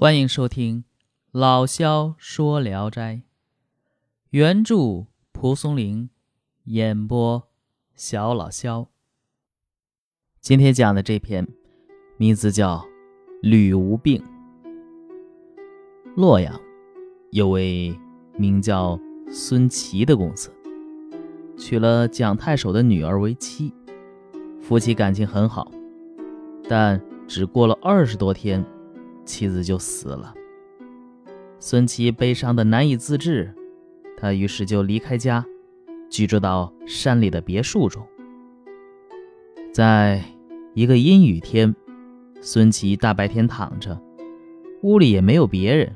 欢迎收听《老萧说聊斋》，原著蒲松龄，演播小老萧。今天讲的这篇名字叫《吕无病》。洛阳有位名叫孙琦的公子，娶了蒋太守的女儿为妻，夫妻感情很好，但只过了二十多天。妻子就死了，孙琦悲伤的难以自制，他于是就离开家，居住到山里的别墅中。在一个阴雨天，孙琦大白天躺着，屋里也没有别人，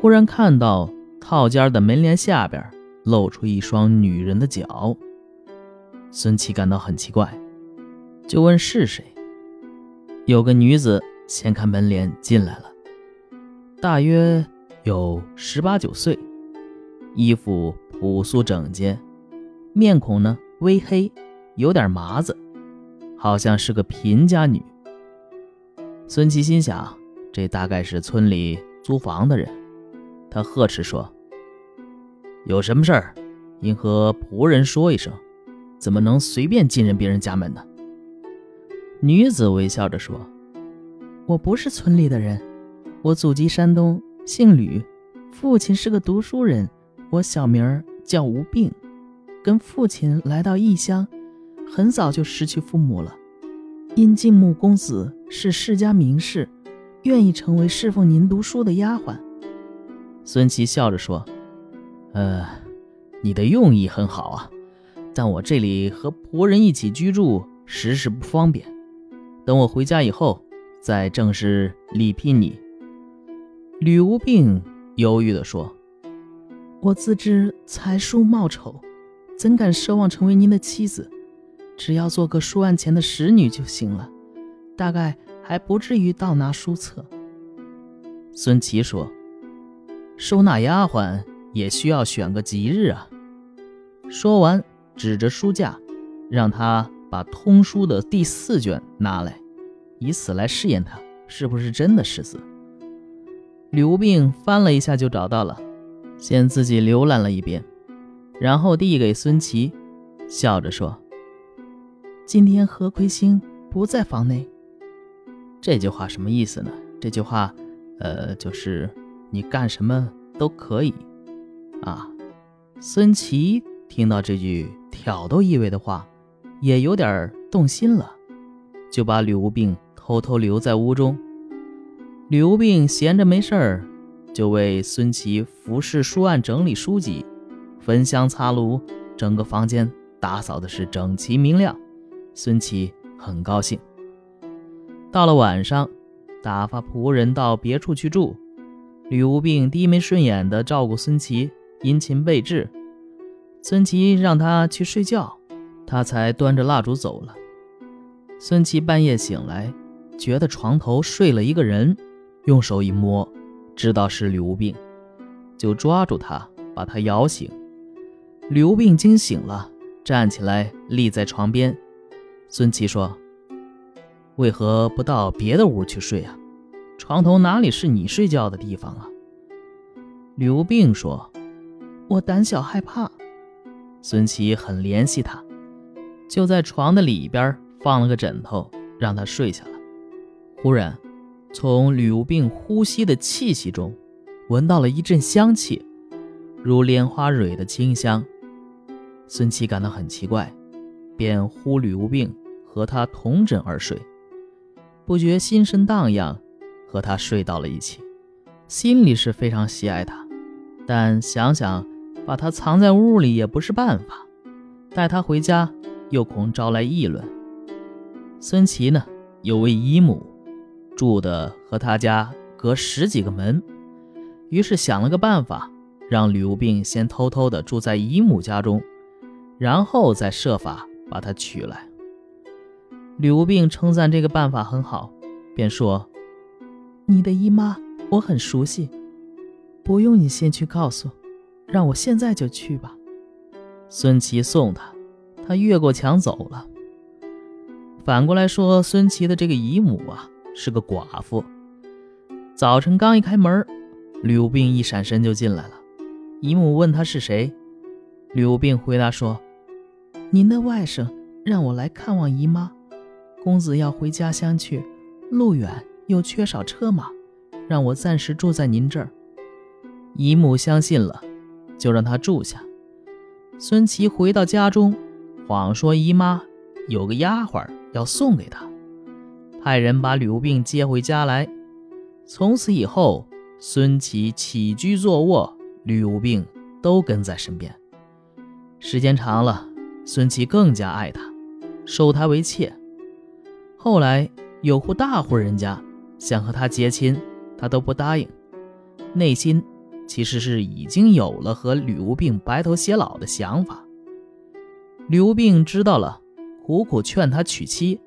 忽然看到套间的门帘下边露出一双女人的脚。孙琦感到很奇怪，就问是谁。有个女子。掀开门帘进来了，大约有十八九岁，衣服朴素整洁，面孔呢微黑，有点麻子，好像是个贫家女。孙琦心想，这大概是村里租房的人。他呵斥说：“有什么事儿，应和仆人说一声，怎么能随便进人别人家门呢？”女子微笑着说。我不是村里的人，我祖籍山东，姓吕，父亲是个读书人。我小名叫吴病，跟父亲来到异乡，很早就失去父母了。因敬穆公子是世家名士，愿意成为侍奉您读书的丫鬟。孙琦笑着说：“呃，你的用意很好啊，但我这里和仆人一起居住，时时不方便。等我回家以后。”再正式礼聘你，吕无病犹豫地说：“我自知才疏貌丑，怎敢奢望成为您的妻子？只要做个书案前的使女就行了，大概还不至于倒拿书册。”孙琦说：“收纳丫鬟也需要选个吉日啊。”说完，指着书架，让他把通书的第四卷拿来。以此来试验他是不是真的世子。吕无病翻了一下就找到了，先自己浏览了一遍，然后递给孙琦，笑着说：“今天何魁星不在房内。”这句话什么意思呢？这句话，呃，就是你干什么都可以啊。孙琦听到这句挑逗意味的话，也有点动心了，就把吕无病。偷偷留在屋中，吕无病闲着没事儿，就为孙琦服侍书案、整理书籍、焚香擦炉，整个房间打扫的是整齐明亮。孙琦很高兴。到了晚上，打发仆人到别处去住，吕无病低眉顺眼地照顾孙琦，殷勤备至。孙琦让他去睡觉，他才端着蜡烛走了。孙琦半夜醒来。觉得床头睡了一个人，用手一摸，知道是吕无病，就抓住他，把他摇醒。吕无病惊醒了，站起来立在床边。孙琦说：“为何不到别的屋去睡啊？床头哪里是你睡觉的地方啊？”吕无病说：“我胆小害怕。”孙琦很怜惜他，就在床的里边放了个枕头，让他睡下了。忽然，从吕无病呼吸的气息中，闻到了一阵香气，如莲花蕊的清香。孙琦感到很奇怪，便呼吕无病和他同枕而睡，不觉心神荡漾，和他睡到了一起。心里是非常喜爱他，但想想把他藏在屋里也不是办法，带他回家又恐招来议论。孙琦呢，有位姨母。住的和他家隔十几个门，于是想了个办法，让吕无病先偷偷的住在姨母家中，然后再设法把他娶来。吕无病称赞这个办法很好，便说：“你的姨妈我很熟悉，不用你先去告诉，让我现在就去吧。”孙琦送他，他越过墙走了。反过来说，孙琦的这个姨母啊。是个寡妇，早晨刚一开门，吕无病一闪身就进来了。姨母问他是谁，吕无病回答说：“您的外甥让我来看望姨妈，公子要回家乡去，路远又缺少车马，让我暂时住在您这儿。”姨母相信了，就让他住下。孙琦回到家中，谎说姨妈有个丫鬟要送给他，派人把吕无病接回家来。从此以后，孙琦起居坐卧。吕无病都跟在身边，时间长了，孙琦更加爱他，收他为妾。后来有户大户人家想和他结亲，他都不答应，内心其实是已经有了和吕无病白头偕老的想法。吕无病知道了，苦苦劝他娶妻，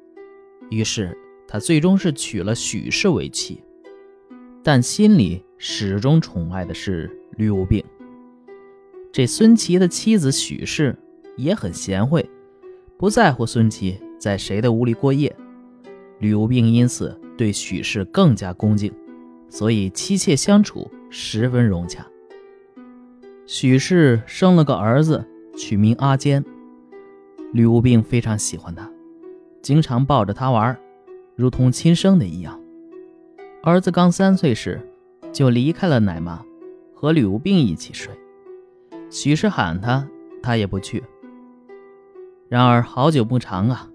于是他最终是娶了许氏为妻，但心里始终宠爱的是。吕无病，这孙琦的妻子许氏也很贤惠，不在乎孙琦在谁的屋里过夜。吕无病因此对许氏更加恭敬，所以妻妾相处十分融洽。许氏生了个儿子，取名阿坚。吕无病非常喜欢他，经常抱着他玩，如同亲生的一样。儿子刚三岁时，就离开了奶妈。和吕无病一起睡，许氏喊他，他也不去。然而好久不长啊，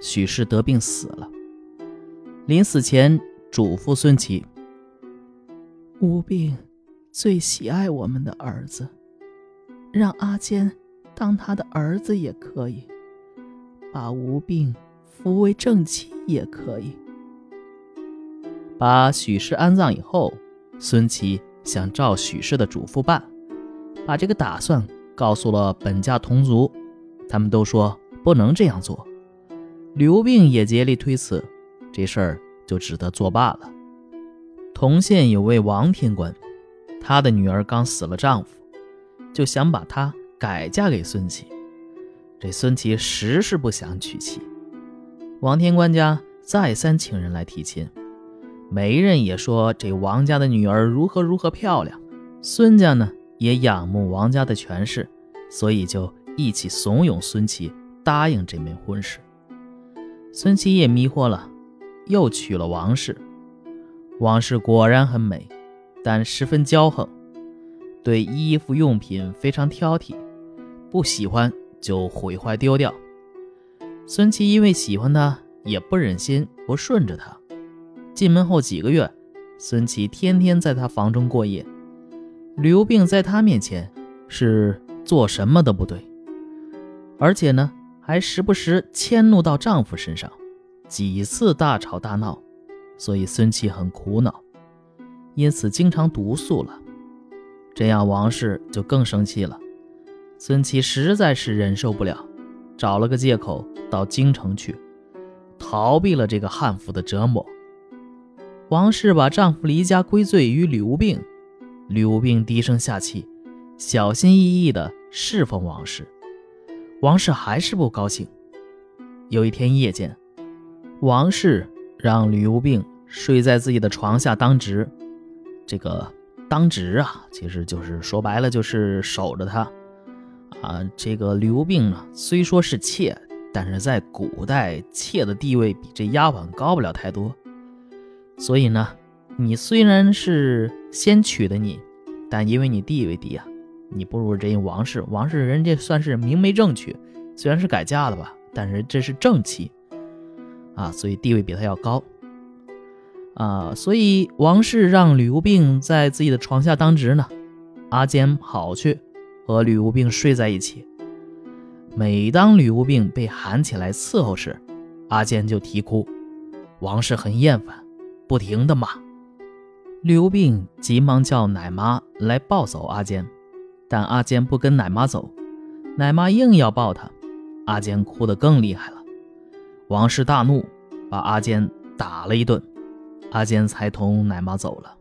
许氏得病死了。临死前嘱咐孙琦：“无病最喜爱我们的儿子，让阿坚当他的儿子也可以，把无病扶为正妻也可以。”把许氏安葬以后，孙琦。想照许氏的嘱咐办，把这个打算告诉了本家同族，他们都说不能这样做。刘病也竭力推辞，这事儿就只得作罢了。同县有位王天官，他的女儿刚死了丈夫，就想把她改嫁给孙琦。这孙琦实是不想娶妻，王天官家再三请人来提亲。媒人也说这王家的女儿如何如何漂亮，孙家呢也仰慕王家的权势，所以就一起怂恿孙琦答应这门婚事。孙琦也迷惑了，又娶了王氏。王氏果然很美，但十分骄横，对衣服用品非常挑剔，不喜欢就毁坏丢掉。孙琦因为喜欢他，也不忍心不顺着他。进门后几个月，孙琦天天在他房中过夜。刘病在他面前是做什么都不对，而且呢，还时不时迁怒到丈夫身上，几次大吵大闹，所以孙琦很苦恼，因此经常毒素了。这样王氏就更生气了。孙琦实在是忍受不了，找了个借口到京城去，逃避了这个悍妇的折磨。王氏把丈夫离家归罪于吕无病，吕无病低声下气，小心翼翼地侍奉王氏。王氏还是不高兴。有一天夜间，王氏让吕无病睡在自己的床下当值。这个当值啊，其实就是说白了就是守着他。啊，这个刘病呢，虽说是妾，但是在古代，妾的地位比这丫鬟高不了太多。所以呢，你虽然是先娶的你，但因为你地位低啊，你不如人家王氏。王氏人家算是明媒正娶，虽然是改嫁了吧，但是这是正妻啊，所以地位比他要高啊。所以王氏让刘病在自己的床下当值呢，阿坚跑去和吕无病睡在一起。每当吕无病被喊起来伺候时，阿坚就啼哭，王氏很厌烦。不停的骂，吕无病急忙叫奶妈来抱走阿坚，但阿坚不跟奶妈走，奶妈硬要抱他，阿坚哭得更厉害了。王氏大怒，把阿坚打了一顿，阿坚才同奶妈走了。